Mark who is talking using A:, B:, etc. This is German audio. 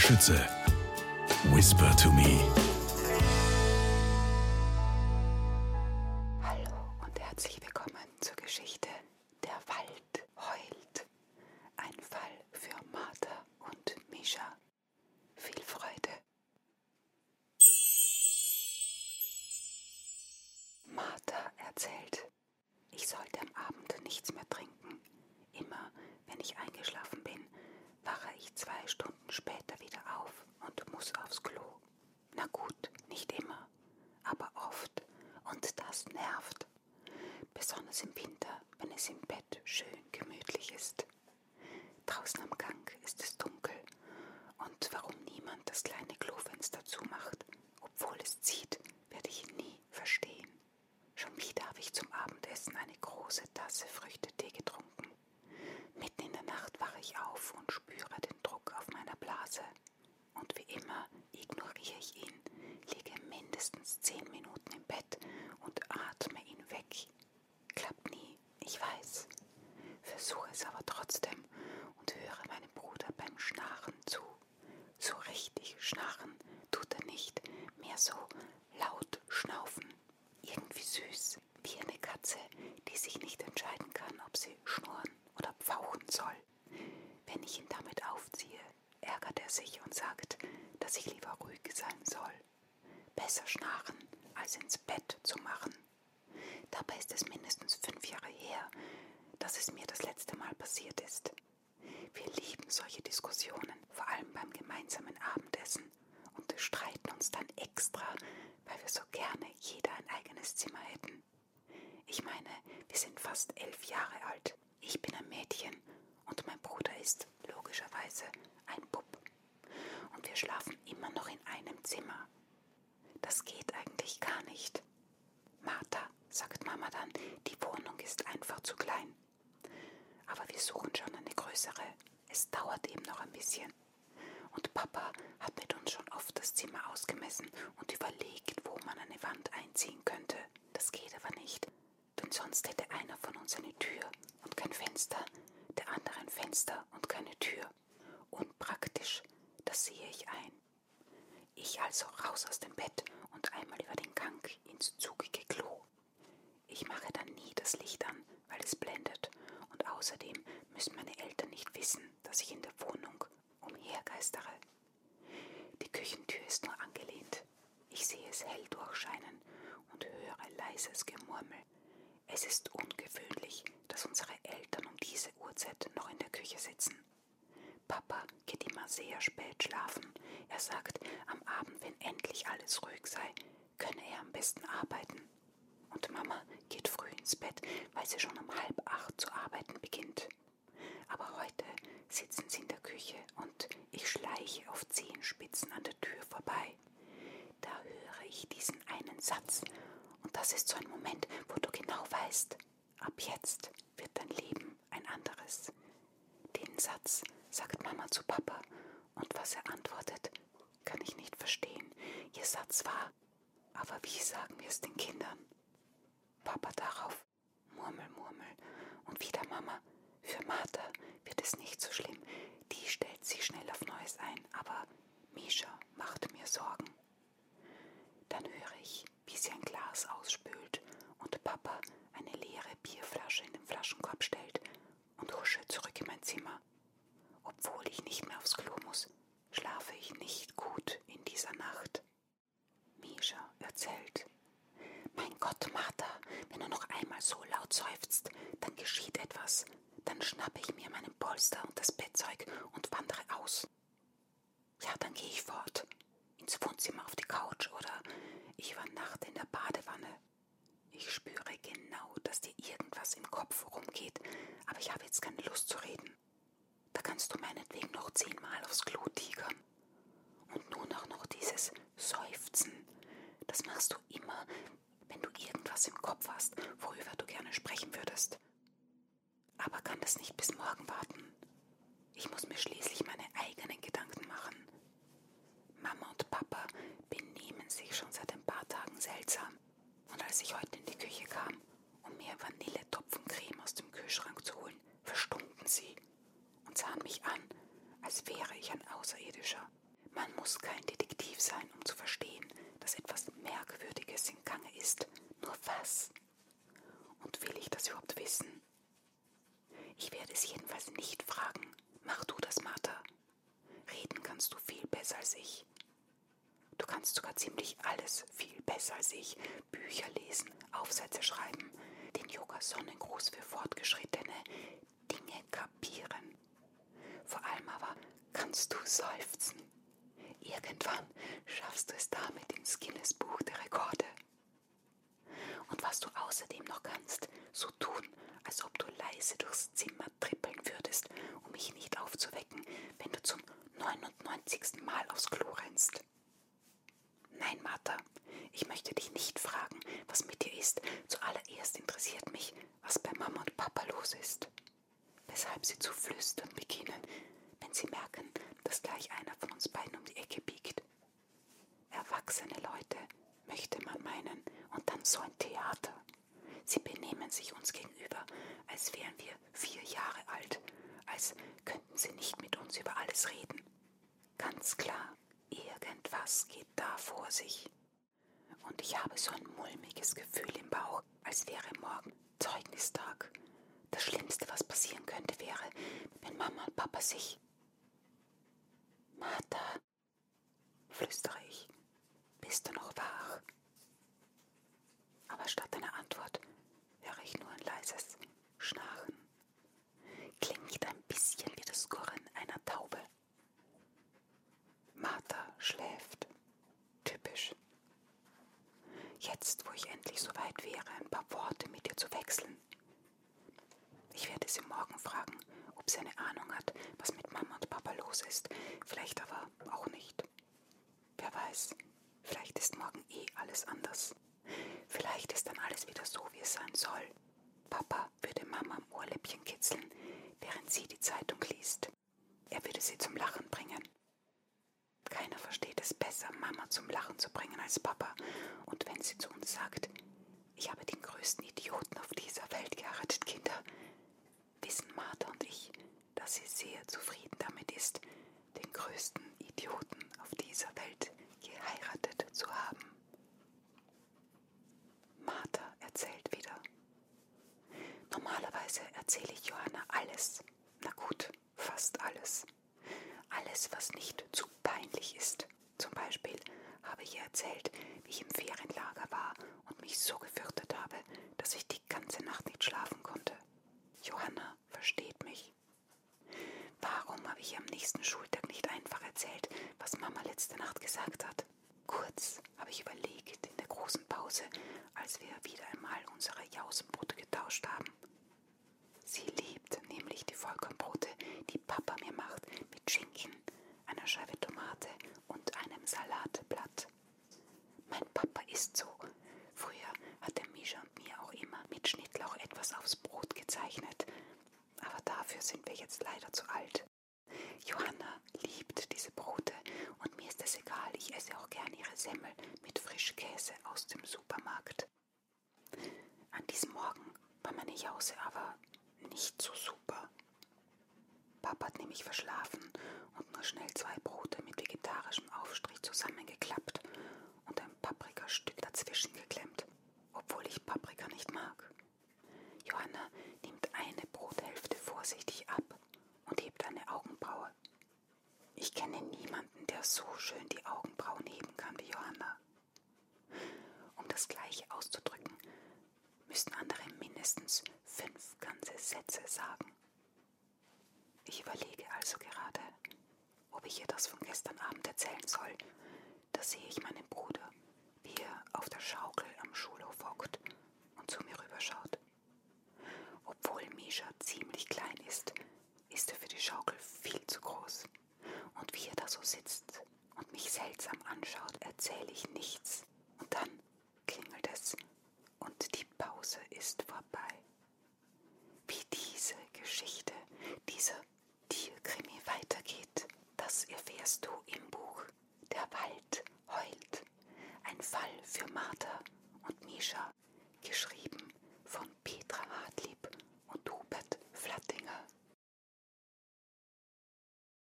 A: Schütze. Whisper to me.
B: Hallo und herzlich willkommen zur Geschichte Der Wald heult. Ein Fall für Martha und Misha. Viel Freude. Martha erzählt, ich sollte am Abend nichts mehr trinken. Immer, wenn ich eingeschlafen bin, wache ich zwei Stunden später wieder auf und muss aufs Klo. Na gut, nicht immer, aber oft. Und das nervt. Besonders im Winter, wenn es im Bett schön gemütlich ist. Draußen am Gang ist es dunkel. Und warum niemand das kleine Klofenster zumacht, obwohl es zieht, werde ich nie verstehen. Schon wieder habe ich zum Abendessen eine große Tasse Früchtetee getrunken. Mitten in der Nacht wache ich auf und spüre den Druck auf Blase. Und wie immer ignoriere ich ihn, liege mindestens zehn Minuten im Bett und atme ihn weg. Klappt nie, ich weiß. Versuche es aber trotzdem und höre meinem Bruder beim Schnarchen zu. So richtig schnarchen tut er nicht, mehr so laut schnaufen. Irgendwie süß, wie eine Katze, die sich nicht entscheiden kann, ob sie schnurren oder pfauchen soll. Wenn ich ihn damit aufziehe, ärgert er sich und sagt, dass ich lieber ruhig sein soll. Besser schnarchen, als ins Bett zu machen. Dabei ist es mindestens fünf Jahre her, dass es mir das letzte Mal passiert ist. Wir lieben solche Diskussionen, vor allem beim gemeinsamen Abendessen, und streiten uns dann extra, weil wir so gerne jeder ein eigenes Zimmer hätten. Ich meine, wir sind fast elf Jahre alt. Ich bin ein Mädchen und mein Bruder ist logischerweise ein Bub. Und wir schlafen immer noch in einem Zimmer. Das geht eigentlich gar nicht. Martha, sagt Mama dann, die Wohnung ist einfach zu klein. Aber wir suchen schon eine größere. Es dauert eben noch ein bisschen. Und Papa hat mit uns schon oft das Zimmer ausgemessen und überlegt, wo man eine Wand einziehen könnte. Das geht aber nicht, denn sonst hätte einer von uns eine Tür und kein Fenster, der andere ein Fenster und keine Tür. Unpraktisch, das sehe ich ein. Ich also raus aus dem Bett einmal über den Gang ins zugige Klo. Ich mache dann nie das Licht an, weil es blendet und außerdem müssen meine Eltern nicht wissen, dass ich in der Wohnung umhergeistere. Die Küchentür ist nur angelehnt. Ich sehe es hell durchscheinen und höre leises Gemurmel. Es ist ungewöhnlich, dass unsere Eltern um diese Uhrzeit noch in der Küche sitzen. Papa geht immer sehr spät schlafen. Er sagt, am Abend, wenn endlich alles ruhig sei, könne er am besten arbeiten. Und Mama geht früh ins Bett, weil sie schon um halb acht zu arbeiten beginnt. Aber heute sitzen sie in der Küche und ich schleiche auf Zehenspitzen an der Tür vorbei. Da höre ich diesen einen Satz und das ist so ein Moment, wo du genau weißt, ab jetzt wird dein Leben ein anderes. Den Satz sagt Mama zu Papa und was er antwortet, kann ich nicht verstehen. Ihr Satz war, aber wie sagen wir es den Kindern? Papa darauf, Murmel, Murmel und wieder Mama. Für Martha wird es nicht so schlimm, die stellt sich schnell auf Neues ein, aber Misha macht mir Sorgen. Dann höre ich, wie sie ein Glas ausspült und Papa eine leere Bierflasche in den Flaschenkorb stellt und husche zurück in mein Zimmer. Obwohl ich nicht mehr aufs Klo muss, schlafe ich nicht gut in dieser Nacht. Erzählt. Mein Gott, Martha, wenn du noch einmal so laut seufzt, dann geschieht etwas. Dann schnappe ich mir meinen Polster und das Bettzeug und wandere aus. Ja, dann gehe ich fort. Ins Wohnzimmer auf die Couch oder ich übernachte in der Badewanne. Ich spüre genau, dass dir irgendwas im Kopf rumgeht, aber ich habe jetzt keine Lust zu reden. Da kannst du meinetwegen noch zehnmal aufs Klo tigern. Und nun auch noch dieses Seufzen. Das machst du immer, wenn du irgendwas im Kopf hast, worüber du gerne sprechen würdest. Aber kann das nicht bis morgen warten? Ich muss mir schließlich meine eigenen Gedanken machen. Mama und Papa benehmen sich schon seit ein paar Tagen seltsam. Und als ich heute in die Küche kam, um mir Vanilletopfencreme aus dem Kühlschrank zu holen, verstummten sie und sahen mich an, als wäre ich ein Außerirdischer. Man muss kein Detektiv sein, um zu verstehen, dass etwas Merkwürdiges im Gange ist. Nur was? Und will ich das überhaupt wissen? Ich werde es jedenfalls nicht fragen. Mach du das, Martha. Reden kannst du viel besser als ich. Du kannst sogar ziemlich alles viel besser als ich. Bücher lesen, Aufsätze schreiben, den Yoga-Sonnengruß für Fortgeschrittene, Dinge kapieren. Vor allem aber kannst du seufzen. Irgendwann schaffst du es damit ins Guinness-Buch der Rekorde. Und was du außerdem noch kannst, so tun, als ob du leise durchs Zimmer trippeln würdest, um mich nicht aufzuwecken, wenn du zum 99. Mal aufs Klo rennst. Nein, Martha, ich möchte dich nicht fragen, was mit dir ist. Zuallererst interessiert mich, was bei Mama und Papa los ist. Weshalb sie zu flüstern beginnen, gleich einer von uns beiden um die Ecke biegt. Erwachsene Leute, möchte man meinen, und dann so ein Theater. Sie benehmen sich uns gegenüber, als wären wir vier Jahre alt, als könnten sie nicht mit uns über alles reden. Ganz klar, irgendwas geht da vor sich. Und ich habe so ein mulmiges Gefühl im Bauch, als wäre morgen Zeugnistag. Das Schlimmste, was passieren könnte, wäre, wenn Mama und Papa sich. Martha, flüstere ich, bist du noch wach? Aber statt einer Antwort höre ich nur ein leises Schnarchen. Klingt ein bisschen wie das Gurren einer Taube. Martha schläft. Typisch. Jetzt, wo ich endlich so weit wäre, ein paar Worte mit ihr zu wechseln. Ich werde sie morgen fragen, ob sie eine Ahnung hat, was mit Mama und Papa los ist. Vielleicht aber auch nicht. Wer weiß, vielleicht ist morgen eh alles anders. Vielleicht ist dann alles wieder so, wie es sein soll. Papa würde Mama am Ohrläppchen kitzeln, während sie die Zeitung liest. Er würde sie zum Lachen bringen. Keiner versteht es besser, Mama zum Lachen zu bringen als Papa. Und wenn sie zu uns sagt, ich habe den größten Idioten auf dieser Welt geheiratet, Kinder, wissen Martha und ich, dass sie sehr zufrieden damit ist, den größten Idioten auf dieser Welt geheiratet zu haben. Martha erzählt wieder. Normalerweise erzähle ich Johanna alles. Na gut, fast alles. Alles, was nicht zu peinlich ist. Zum Beispiel habe ich ihr erzählt, wie ich im Ferienlager war und mich so gefürchtet habe, dass ich die ganze Nacht nicht schlafen konnte. Johanna versteht mich. Warum habe ich am nächsten Schultag nicht einfach erzählt, was Mama letzte Nacht gesagt hat? Kurz habe ich überlegt in der großen Pause, als wir wieder einmal unsere Jausenbrote getauscht haben. Sie liebt nämlich die Vollkornbrote, die Papa mir macht, mit Schinken, einer Scheibe Tomate und einem Salatblatt. Mein Papa ist so. Früher hat er Misha und mir auch mit Schnittlauch etwas aufs Brot gezeichnet. Aber dafür sind wir jetzt leider zu alt. Johanna liebt diese Brote und mir ist es egal, ich esse auch gern ihre Semmel mit Frischkäse aus dem Supermarkt. An diesem Morgen war meine Jause aber nicht so super. Papa hat nämlich verschlafen und nur schnell zwei Brote mit vegetarischem Aufstrich zusammengeklappt und ein Paprikastück dazwischen geklemmt, obwohl ich Paprika nicht mag. Johanna nimmt eine Brothälfte vorsichtig ab und hebt eine Augenbraue. Ich kenne niemanden, der so schön die Augenbrauen heben kann wie Johanna. Um das Gleiche auszudrücken, müssen andere mindestens fünf ganze Sätze sagen. Ich überlege also gerade, ob ich ihr das von gestern Abend erzählen soll. Da sehe ich meinen Bruder, er auf der Schaukel am Schulhof hockt